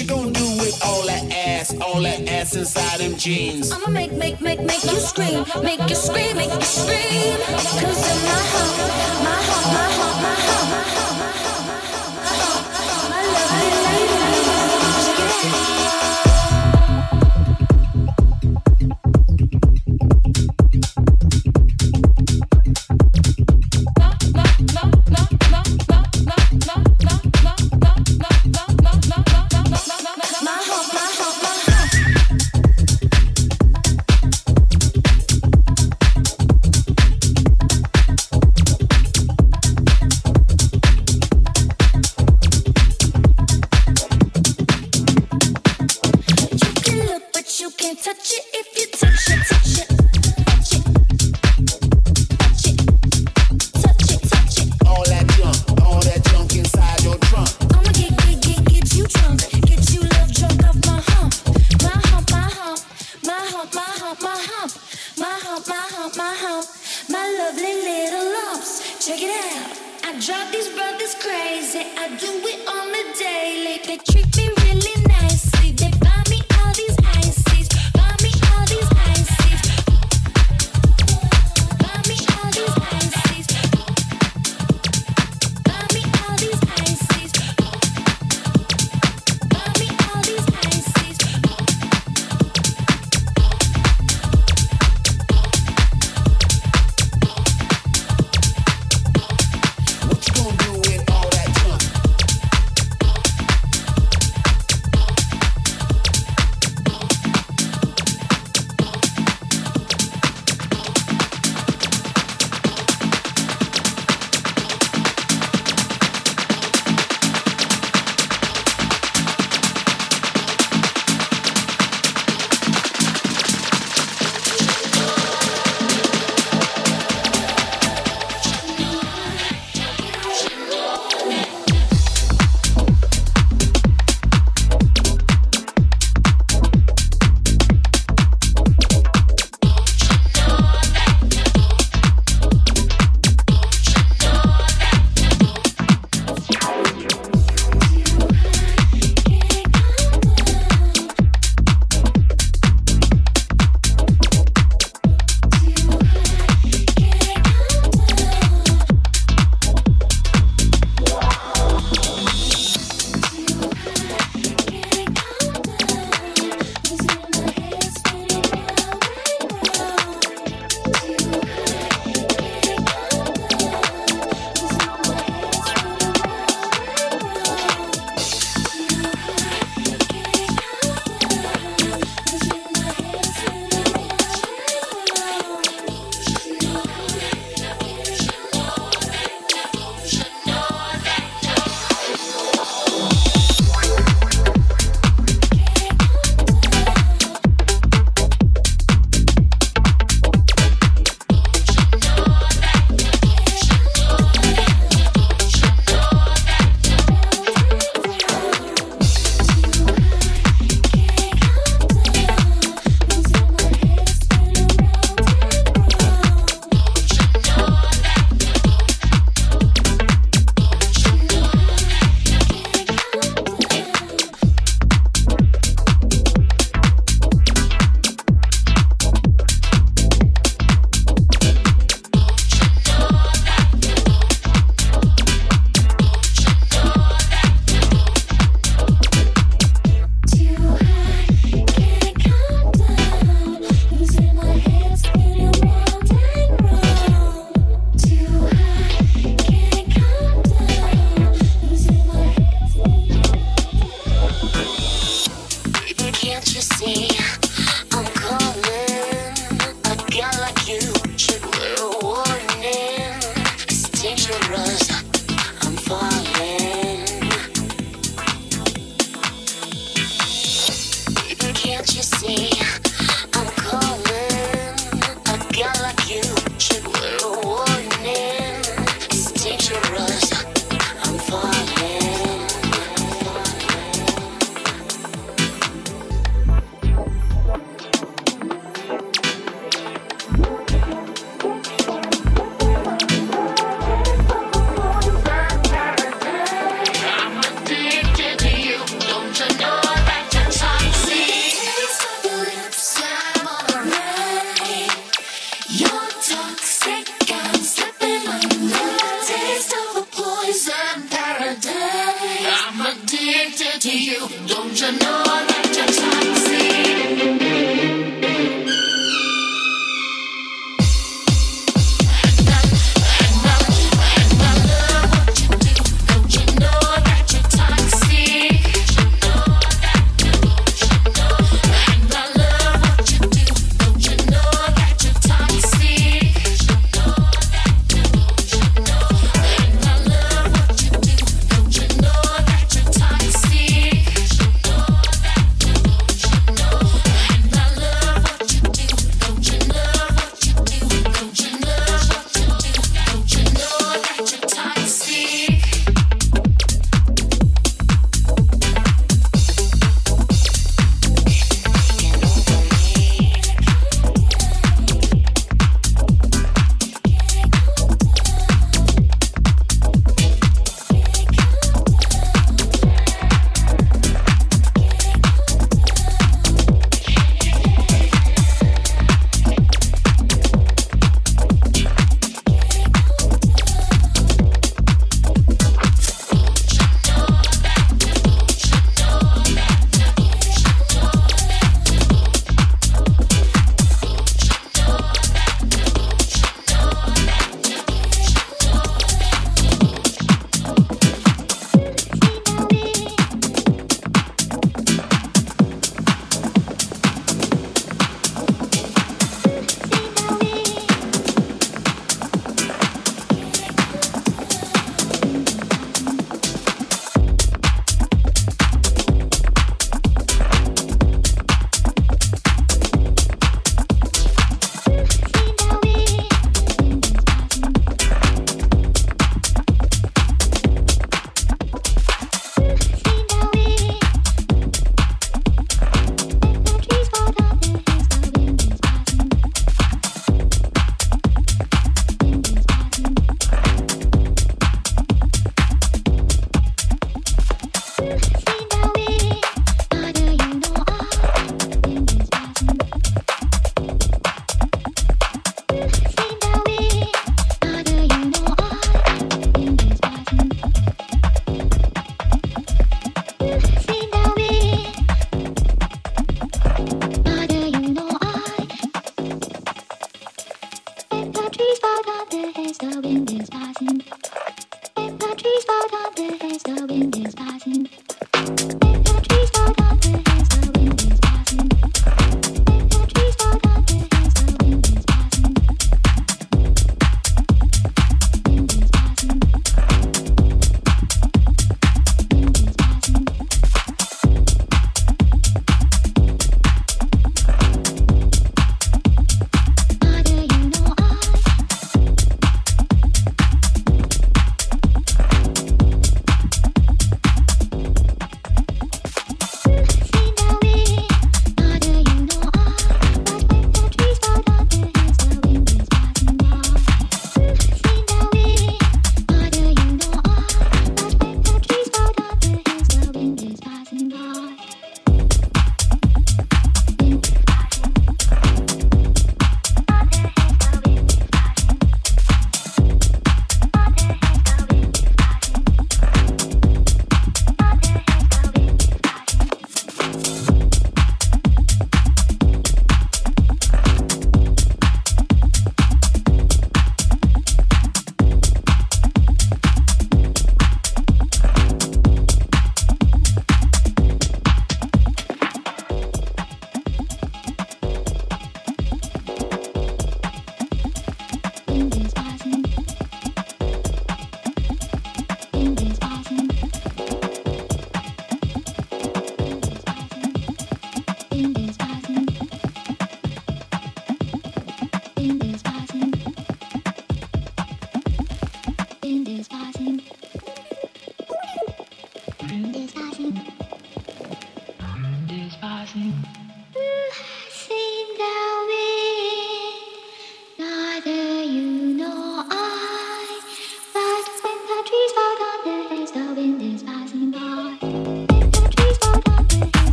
you gonna do with all that ass, all that ass inside them jeans? I'ma make, make, make, make you scream, make you scream, make you scream. Cause in my heart.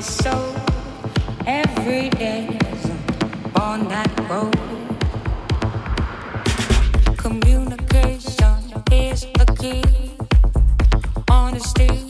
so. Every day is on that road. Communication is the key. Honesty.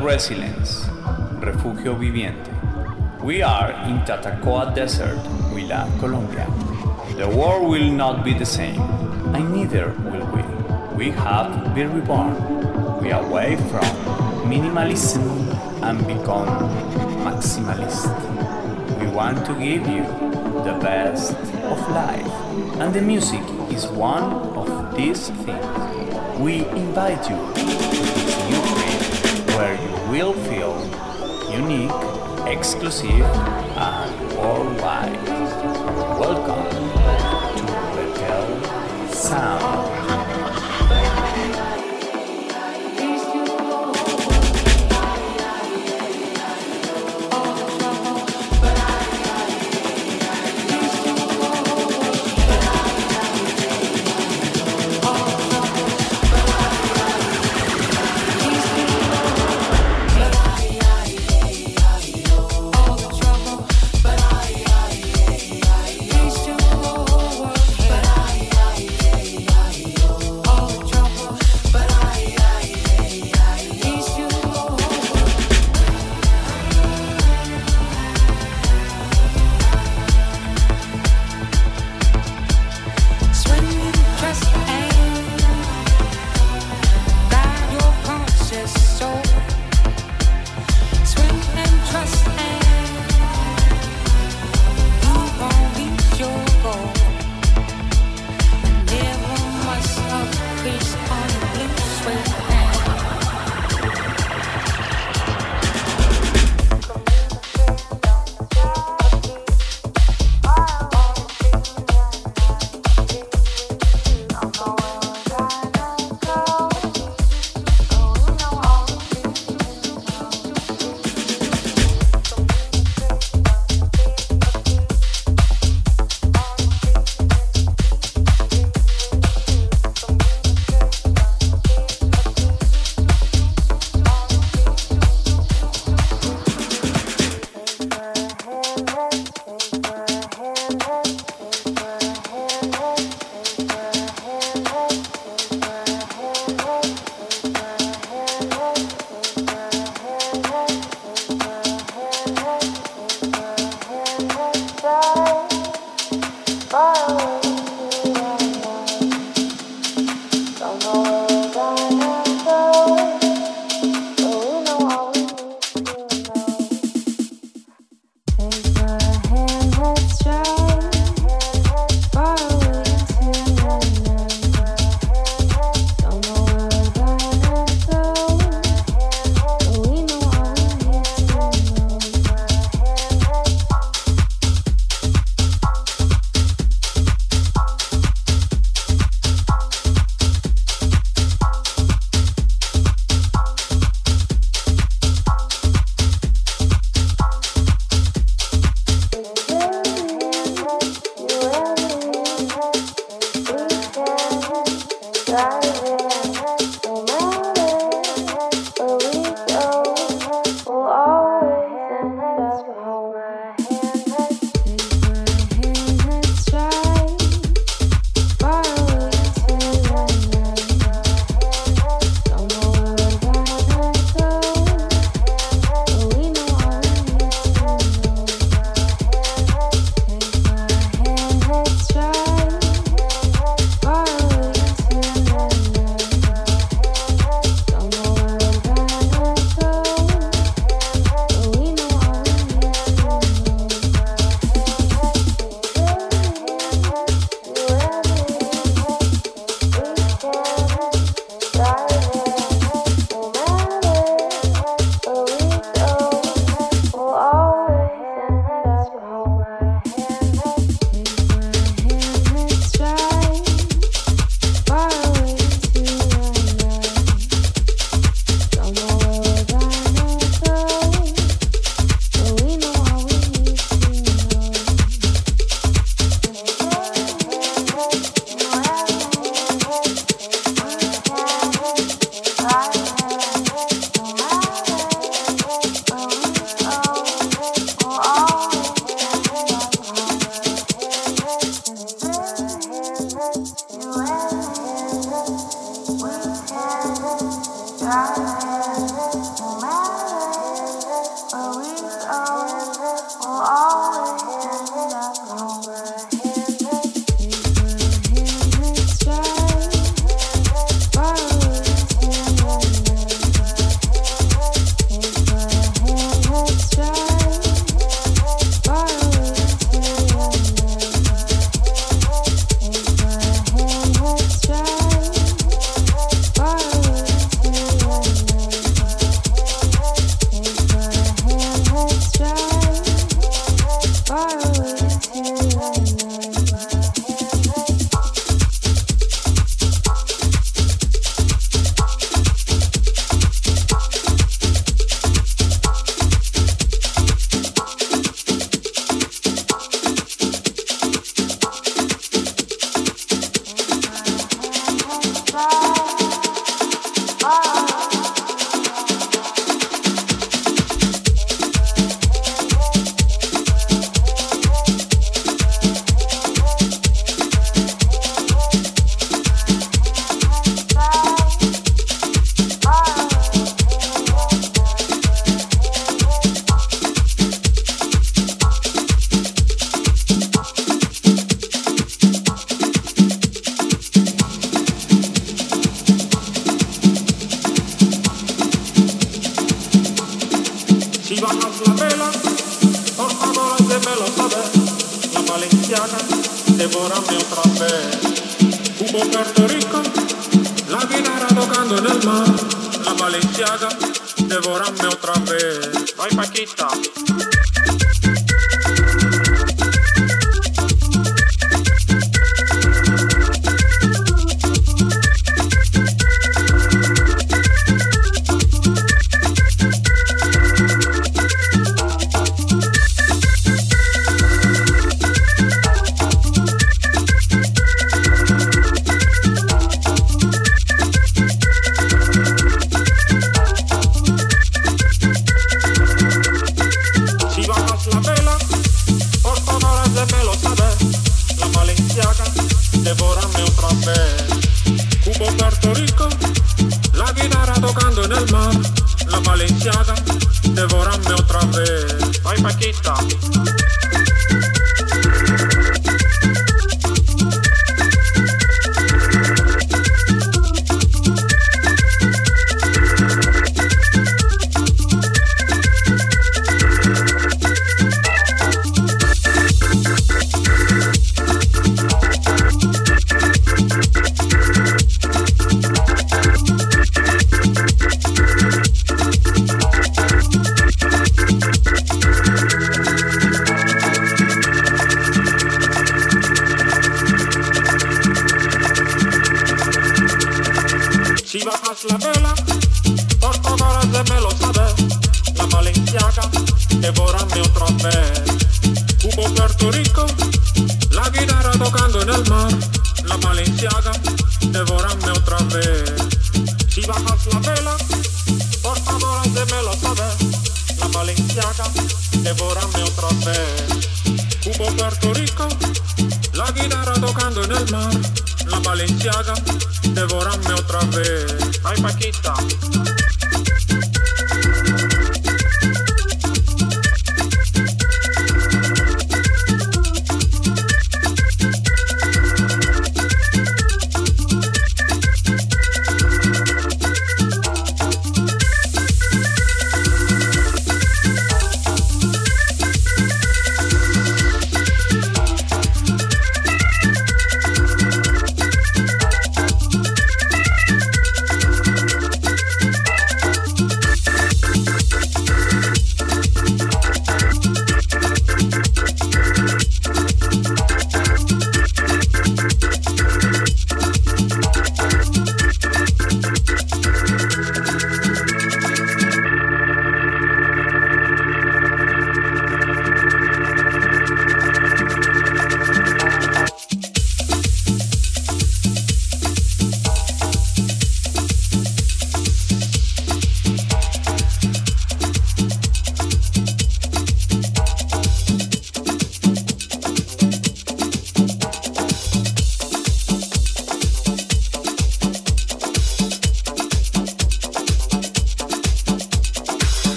Resilience, Refugio Viviente. We are in Tatacoa Desert, Huila, Colombia. The world will not be the same, and neither will we. We have been reborn. We are away from minimalism and become maximalist. We want to give you the best of life, and the music is one of these things. We invite you to this new you will feel unique, exclusive, and worldwide. Welcome to Betel Sound.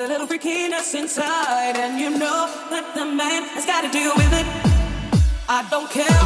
Dale don't a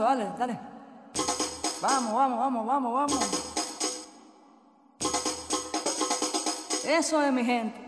dale, dale. Vamos, vamos, vamos, vamos, vamos. Eso es mi gente.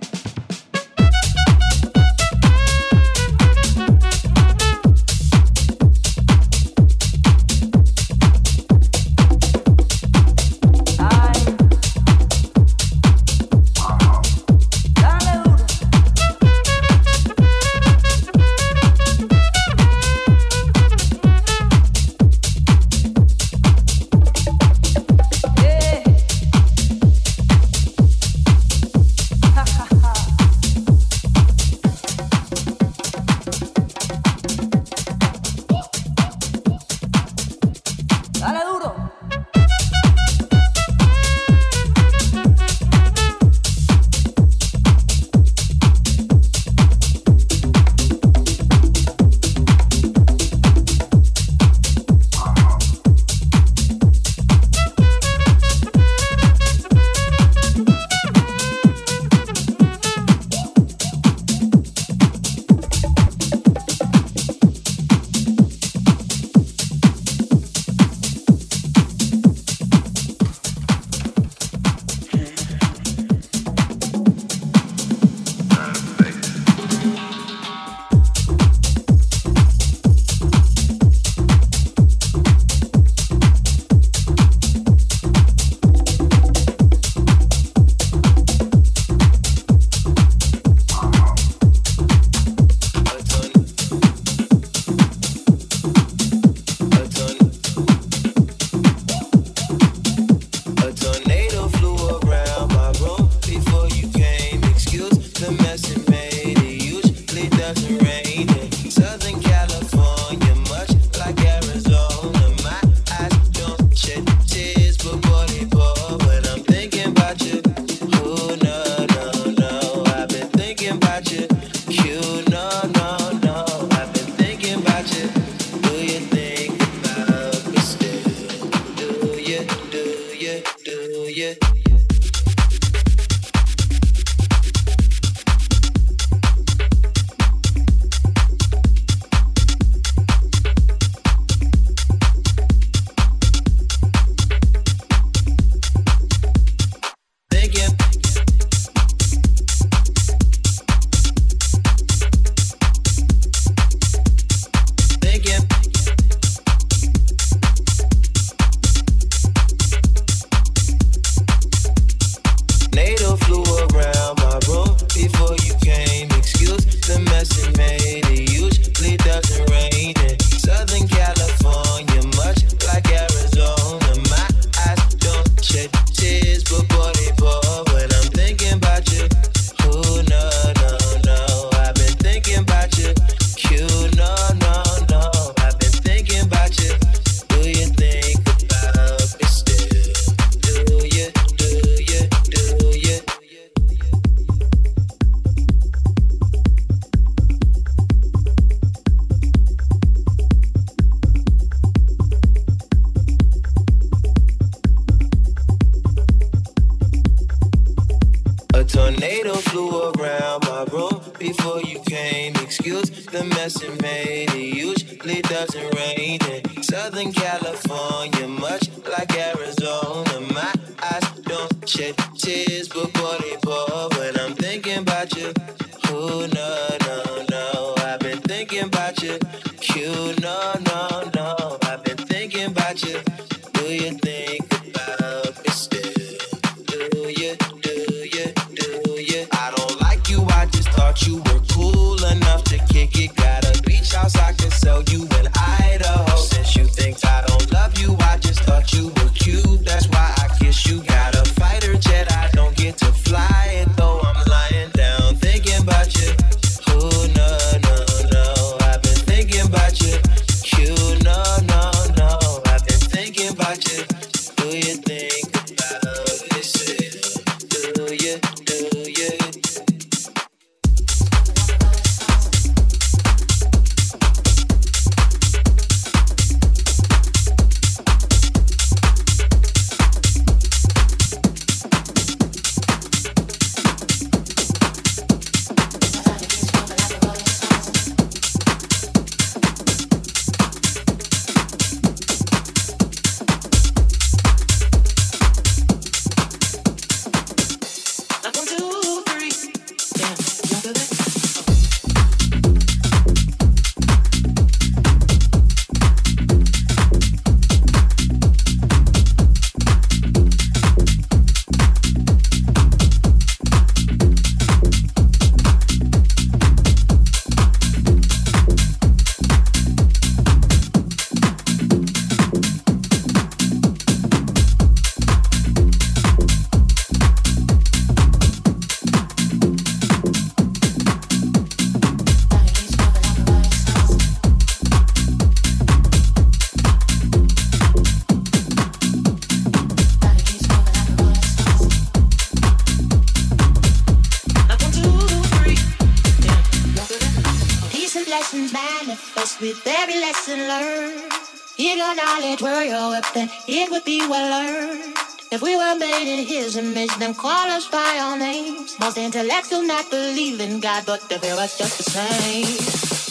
them call us by our names. Most intellectual, not believe in God, but the fear us just the same.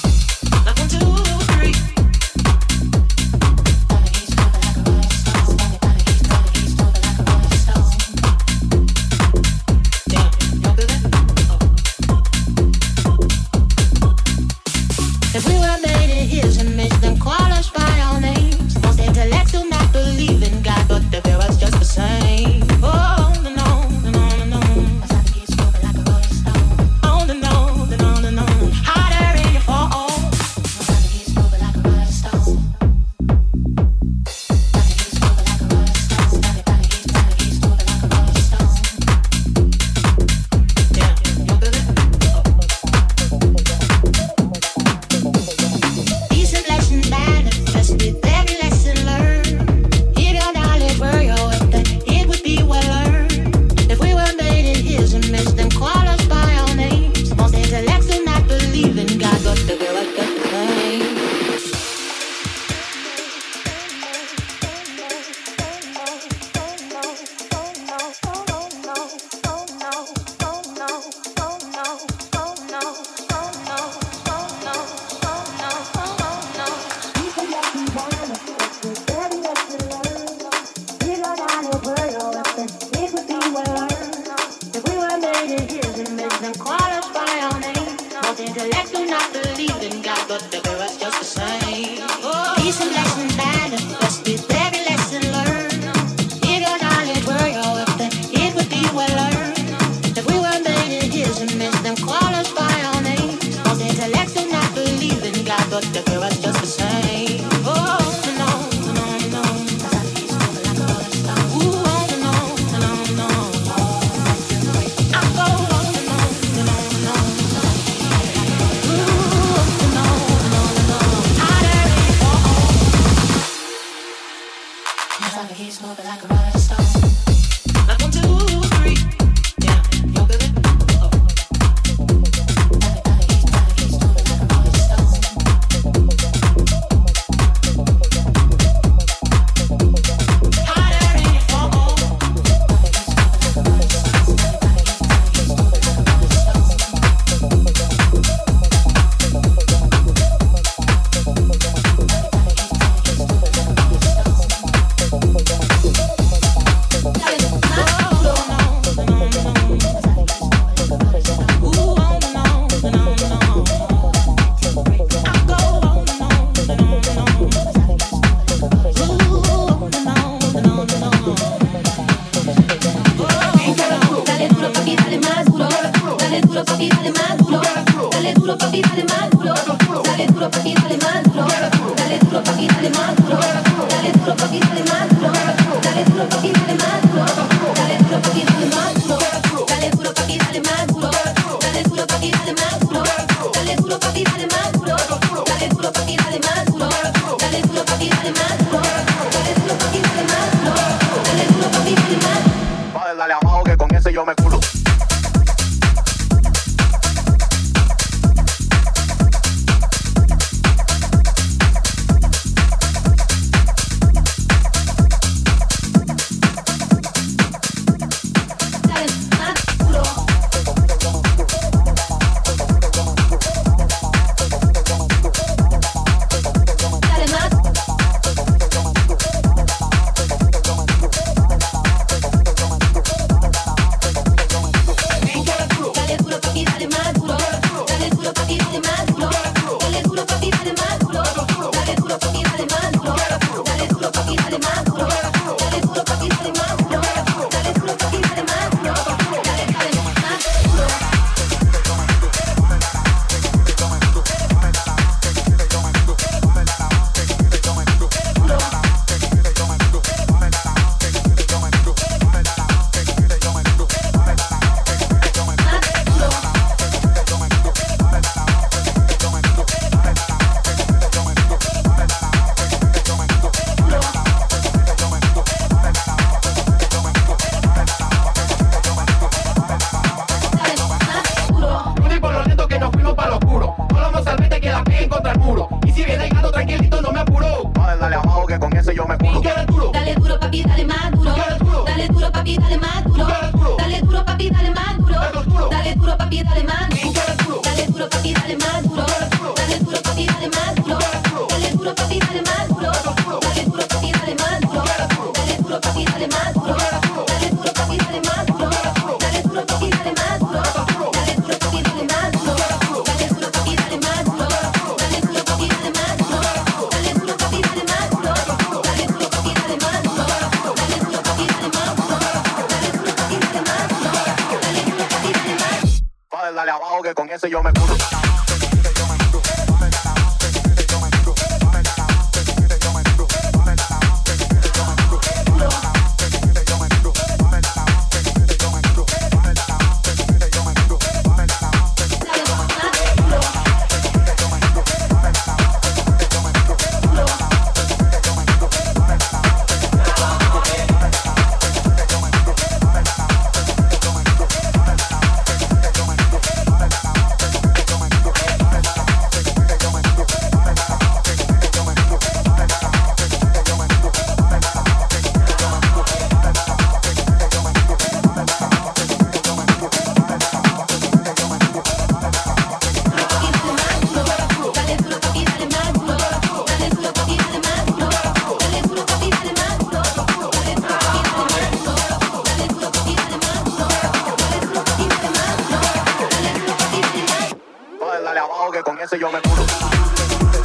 love.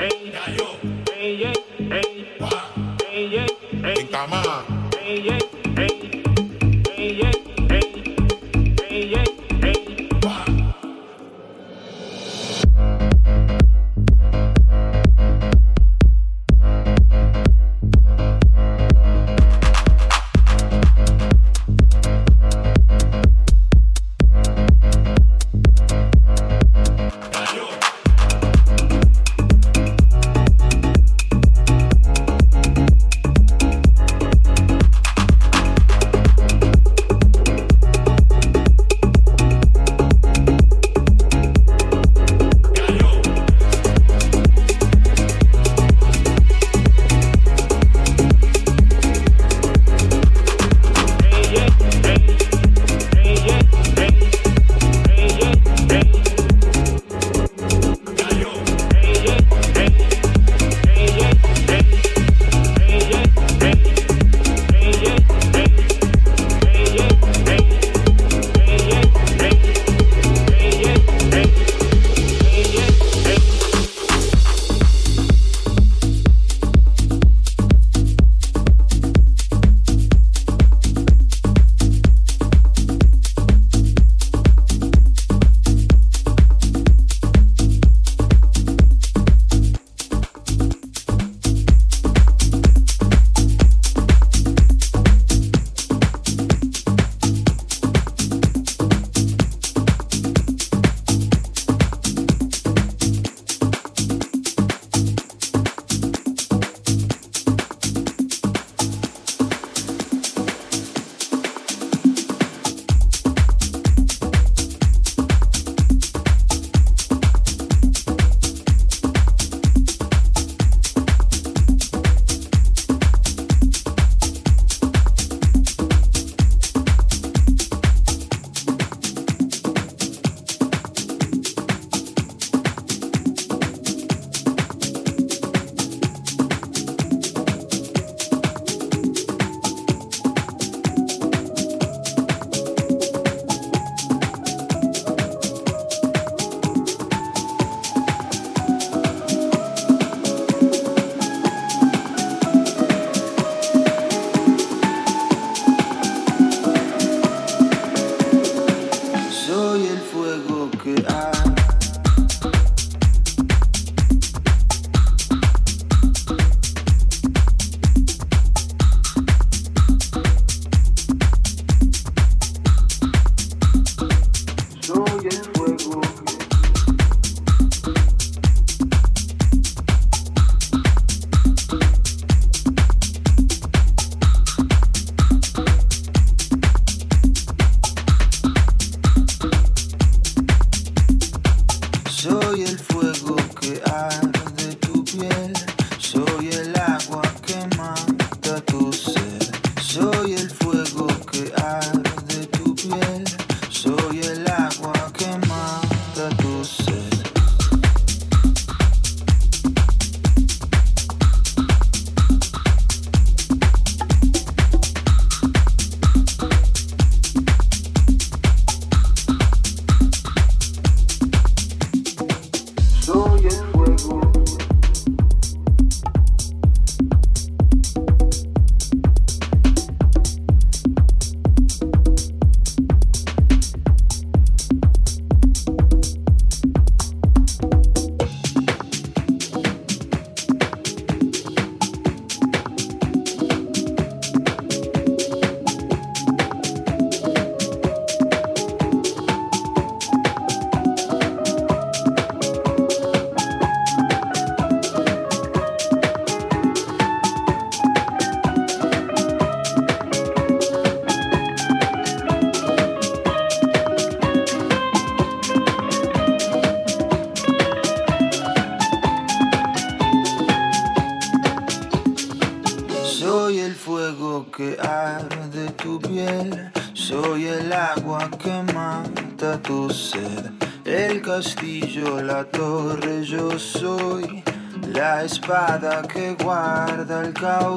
ey, ey, ey, ey, ey, guarda